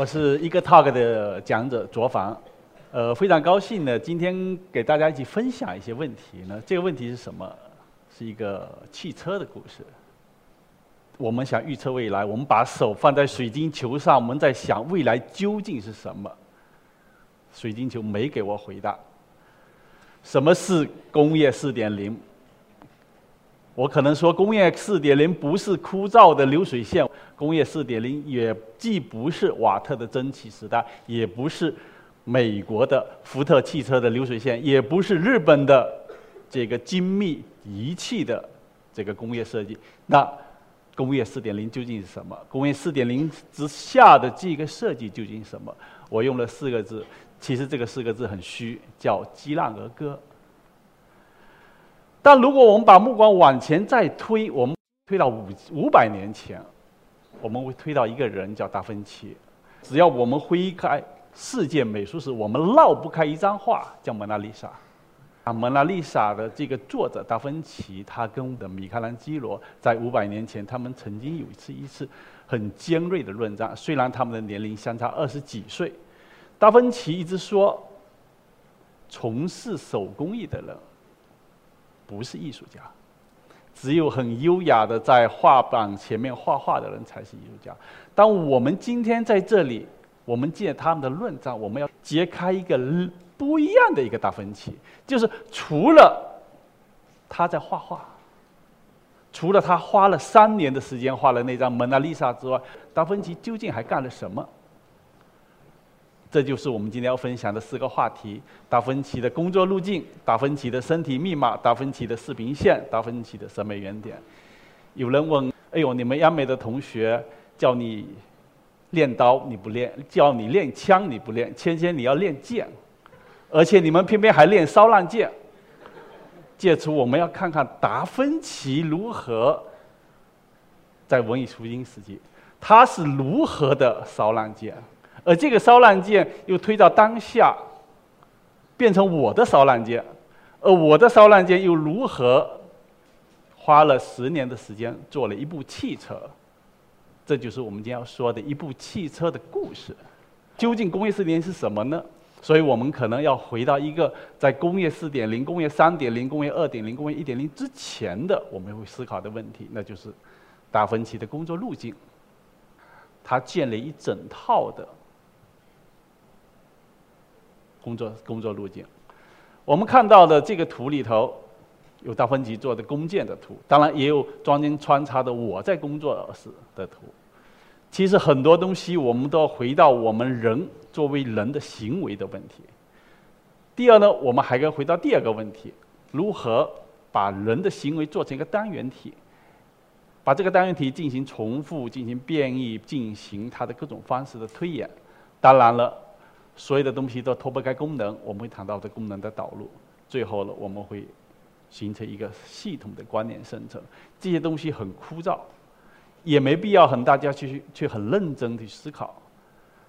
我是一个 talk 的讲者卓凡，呃，非常高兴呢，今天给大家一起分享一些问题呢。这个问题是什么？是一个汽车的故事。我们想预测未来，我们把手放在水晶球上，我们在想未来究竟是什么？水晶球没给我回答。什么是工业四点零？我可能说，工业四点零不是枯燥的流水线，工业四点零也既不是瓦特的蒸汽时代，也不是美国的福特汽车的流水线，也不是日本的这个精密仪器的这个工业设计。那工业四点零究竟是什么？工业四点零之下的这个设计究竟是什么？我用了四个字，其实这个四个字很虚，叫“激浪儿歌”。但如果我们把目光往前再推，我们推到五五百年前，我们会推到一个人叫达芬奇。只要我们挥开世界美术史，我们绕不开一张画，叫《蒙娜丽莎》。啊，《蒙娜丽莎》的这个作者达芬奇，他跟的米开朗基罗在五百年前，他们曾经有一次一次很尖锐的论战。虽然他们的年龄相差二十几岁，达芬奇一直说，从事手工艺的人。不是艺术家，只有很优雅的在画板前面画画的人才是艺术家。当我们今天在这里，我们借他们的论战，我们要揭开一个不一样的一个达芬奇，就是除了他在画画，除了他花了三年的时间画了那张蒙娜丽莎之外，达芬奇究竟还干了什么？这就是我们今天要分享的四个话题：达芬奇的工作路径、达芬奇的身体密码、达芬奇的视频线、达芬奇的审美原点。有人问：“哎呦，你们央美的同学叫你练刀你不练，叫你练枪你不练，芊芊你要练剑，而且你们偏偏还练骚浪剑。”借此我们要看看达芬奇如何在文艺复兴时期，他是如何的骚浪剑。而这个骚浪剑又推到当下，变成我的骚浪剑，而我的骚浪剑又如何花了十年的时间做了一部汽车？这就是我们今天要说的一部汽车的故事。究竟工业四点零是什么呢？所以我们可能要回到一个在工业四点零、工业三点零、工业二点零、工业一点零之前的我们会思考的问题，那就是达芬奇的工作路径。他建了一整套的。工作工作路径，我们看到的这个图里头，有达芬奇做的弓箭的图，当然也有中间穿插的我在工作时的图。其实很多东西，我们都要回到我们人作为人的行为的问题。第二呢，我们还要回到第二个问题：如何把人的行为做成一个单元体，把这个单元体进行重复、进行变异、进行它的各种方式的推演。当然了。所有的东西都脱不开功能，我们会谈到的功能的导入，最后呢，我们会形成一个系统的观念生成。这些东西很枯燥，也没必要很大家去去很认真的思考。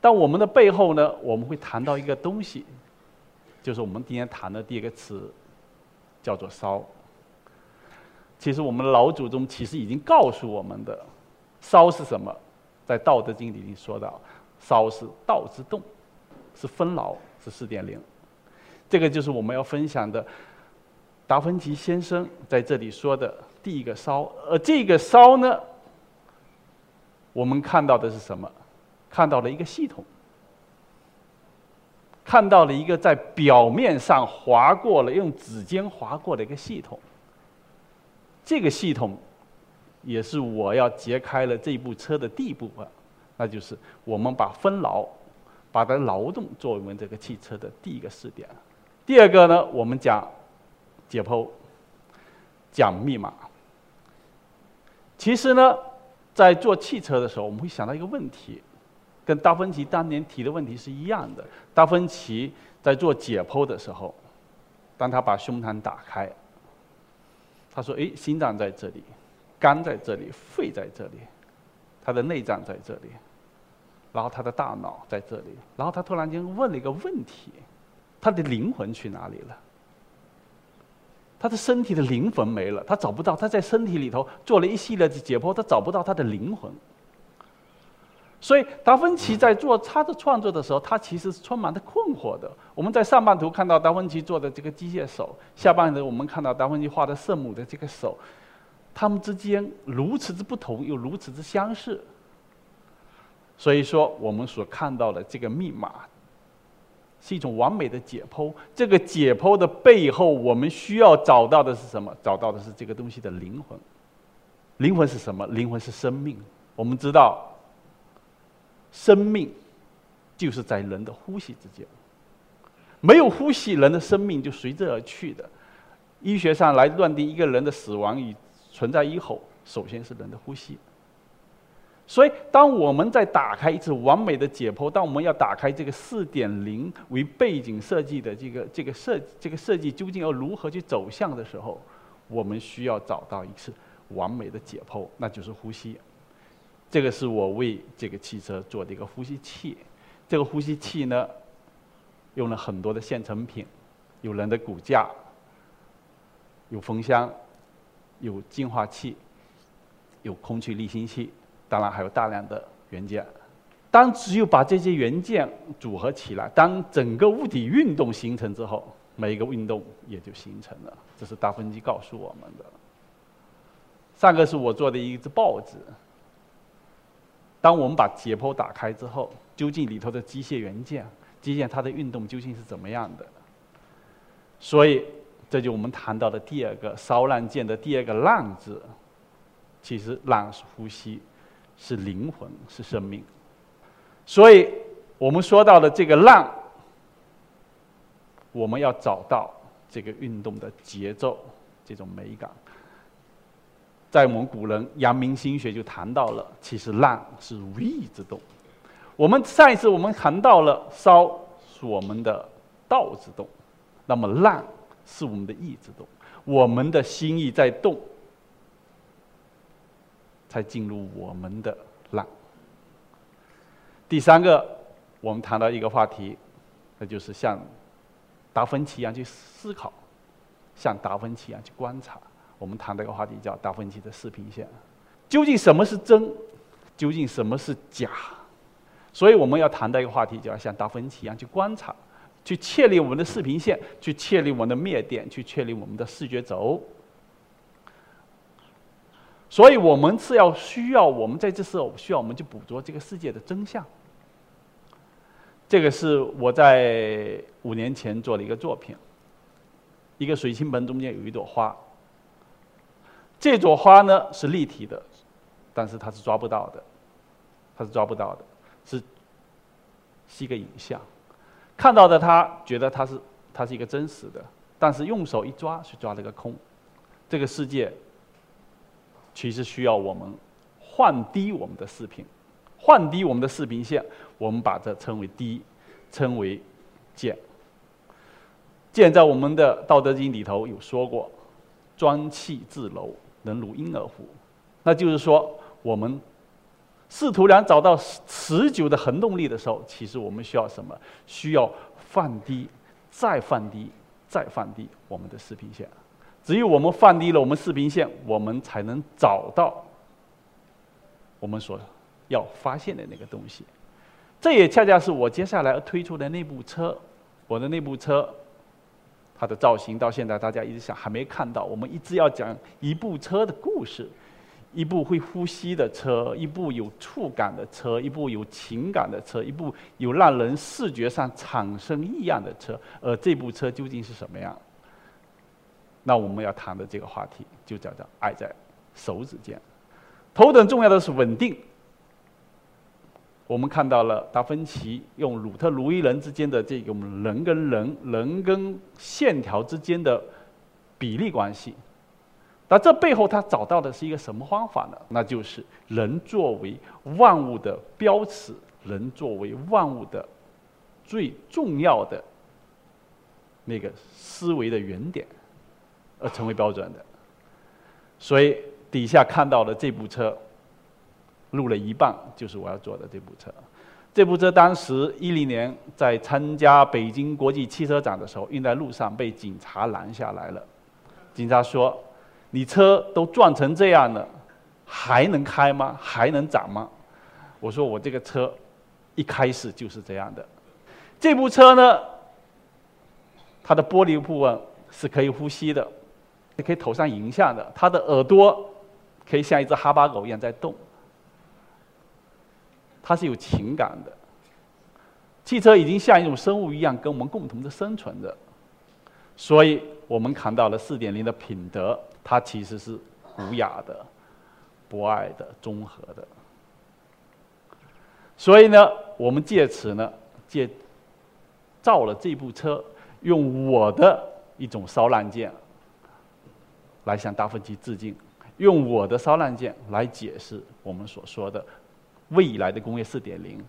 但我们的背后呢，我们会谈到一个东西，就是我们今天谈的第一个词，叫做“烧”。其实我们老祖宗其实已经告诉我们的，“烧”是什么？在《道德经》里已经说到，“烧”是道之动。是分劳，是四点零，这个就是我们要分享的。达芬奇先生在这里说的第一个烧，而这个烧呢，我们看到的是什么？看到了一个系统，看到了一个在表面上划过了，用指尖划过的一个系统。这个系统，也是我要揭开了这部车的第一部分，那就是我们把分劳。把它劳动作为我们这个汽车的第一个试点。第二个呢，我们讲解剖，讲密码。其实呢，在做汽车的时候，我们会想到一个问题，跟达芬奇当年提的问题是一样的。达芬奇在做解剖的时候，当他把胸膛打开，他说：“哎，心脏在这里，肝在这里，肺在这里，他的内脏在这里。”然后他的大脑在这里，然后他突然间问了一个问题：他的灵魂去哪里了？他的身体的灵魂没了，他找不到。他在身体里头做了一系列的解剖，他找不到他的灵魂。所以达芬奇在做他的创作的时候，他其实是充满着困惑的。我们在上半图看到达芬奇做的这个机械手，下半图我们看到达芬奇画的圣母的这个手，他们之间如此之不同，又如此之相似。所以说，我们所看到的这个密码，是一种完美的解剖。这个解剖的背后，我们需要找到的是什么？找到的是这个东西的灵魂。灵魂是什么？灵魂是生命。我们知道。生命就是在人的呼吸之间，没有呼吸，人的生命就随之而去的。医学上来断定一个人的死亡与存在以后，首先是人的呼吸。所以，当我们在打开一次完美的解剖，当我们要打开这个四点零为背景设计的这个这个设这个设计究竟要如何去走向的时候，我们需要找到一次完美的解剖，那就是呼吸。这个是我为这个汽车做的一个呼吸器，这个呼吸器呢，用了很多的现成品，有人的骨架，有风箱，有净化器，有空气滤清器，当然还有大量的元件。当只有把这些元件组合起来，当整个物体运动形成之后，每一个运动也就形成了。这是达芬奇告诉我们的。上个是我做的一只豹子。当我们把解剖打开之后，究竟里头的机械元件、机械它的运动究竟是怎么样的？所以，这就我们谈到的第二个烧烂剑的第二个“烂”字，其实“烂”是呼吸，是灵魂，是生命。所以我们说到的这个“浪”，我们要找到这个运动的节奏，这种美感。在我们古人阳明心学就谈到了，其实浪是无意之动。我们上一次我们谈到了烧是我们的道之动，那么浪是我们的意之动。我们的心意在动，才进入我们的浪。第三个，我们谈到一个话题，那就是像达芬奇一样去思考，像达芬奇一样去观察。我们谈这个话题叫达芬奇的视频线，究竟什么是真？究竟什么是假？所以我们要谈的一个话题，就要像达芬奇一样去观察，去确立我们的视频线，去确立我们的灭点，去确立我们的视觉轴。所以我们是要需要我们在这时候需要我们去捕捉这个世界的真相。这个是我在五年前做的一个作品，一个水晶盆中间有一朵花。这朵花呢是立体的，但是它是抓不到的，它是抓不到的，是是一个影像。看到的他觉得它是它是一个真实的，但是用手一抓是抓了个空。这个世界其实需要我们换低我们的视频，换低我们的视频线，我们把这称为低，称为剑。剑在我们的《道德经》里头有说过：“专气自柔。”能如婴儿乎？那就是说，我们试图想找到持久的恒动力的时候，其实我们需要什么？需要放低，再放低，再放低我们的视频线。只有我们放低了我们视频线，我们才能找到我们所要发现的那个东西。这也恰恰是我接下来要推出的那部车，我的那部车。它的造型到现在大家一直想还没看到。我们一直要讲一部车的故事，一部会呼吸的车，一部有触感的车，一部有情感的车，一部有让人视觉上产生异样的车。而这部车究竟是什么样？那我们要谈的这个话题就叫做“爱在手指间”。头等重要的是稳定。我们看到了达芬奇用鲁特卢伊人之间的这种人跟人、人跟线条之间的比例关系，那这背后他找到的是一个什么方法呢？那就是人作为万物的标尺，人作为万物的最重要的那个思维的原点，而成为标准的。所以底下看到的这部车。录了一半，就是我要做的这部车。这部车当时一零年在参加北京国际汽车展的时候，运在路上被警察拦下来了。警察说：“你车都撞成这样了，还能开吗？还能展吗？”我说我这个车一开始就是这样的。这部车呢，它的玻璃部分是可以呼吸的，也可以头上迎下的，它的耳朵可以像一只哈巴狗一样在动，它是有情感的。汽车已经像一种生物一样跟我们共同的生存着，所以我们看到了四点零的品德，它其实是无雅的、博爱的、综合的。所以呢，我们借此呢，借造了这部车，用我的一种烧烂件来向达芬奇致敬，用我的烧烂件来解释我们所说的未来的工业四点零。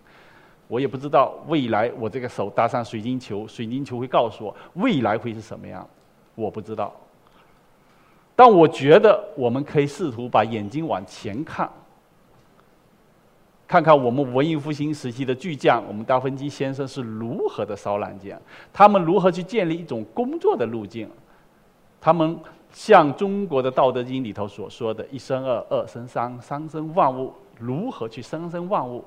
我也不知道未来我这个手搭上水晶球，水晶球会告诉我未来会是什么样，我不知道。但我觉得我们可以试图把眼睛往前看，看看我们文艺复兴时期的巨匠，我们达芬奇先生是如何的烧烂件，他们如何去建立一种工作的路径，他们像中国的《道德经》里头所说的“一生二，二生三，三生万物”，如何去生生万物。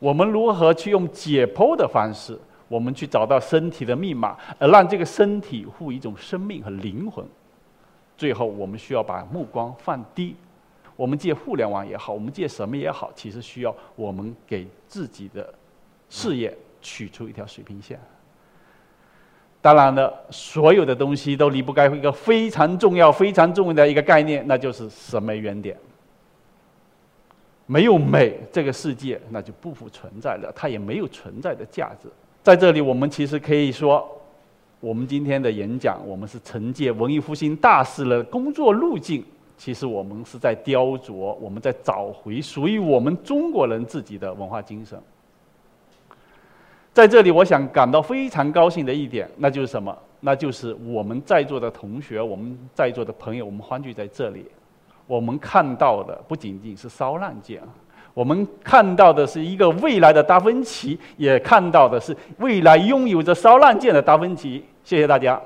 我们如何去用解剖的方式，我们去找到身体的密码，而让这个身体赋予一种生命和灵魂？最后，我们需要把目光放低。我们借互联网也好，我们借什么也好，其实需要我们给自己的事业取出一条水平线。当然了，所有的东西都离不开一个非常重要、非常重要的一个概念，那就是审美原点。没有美，这个世界那就不复存在了，它也没有存在的价值。在这里，我们其实可以说，我们今天的演讲，我们是承接文艺复兴大师的工作路径。其实我们是在雕琢，我们在找回属于我们中国人自己的文化精神。在这里，我想感到非常高兴的一点，那就是什么？那就是我们在座的同学，我们在座的朋友，我们欢聚在这里。我们看到的不仅仅是烧烂件，我们看到的是一个未来的达芬奇，也看到的是未来拥有着烧烂件的达芬奇。谢谢大家。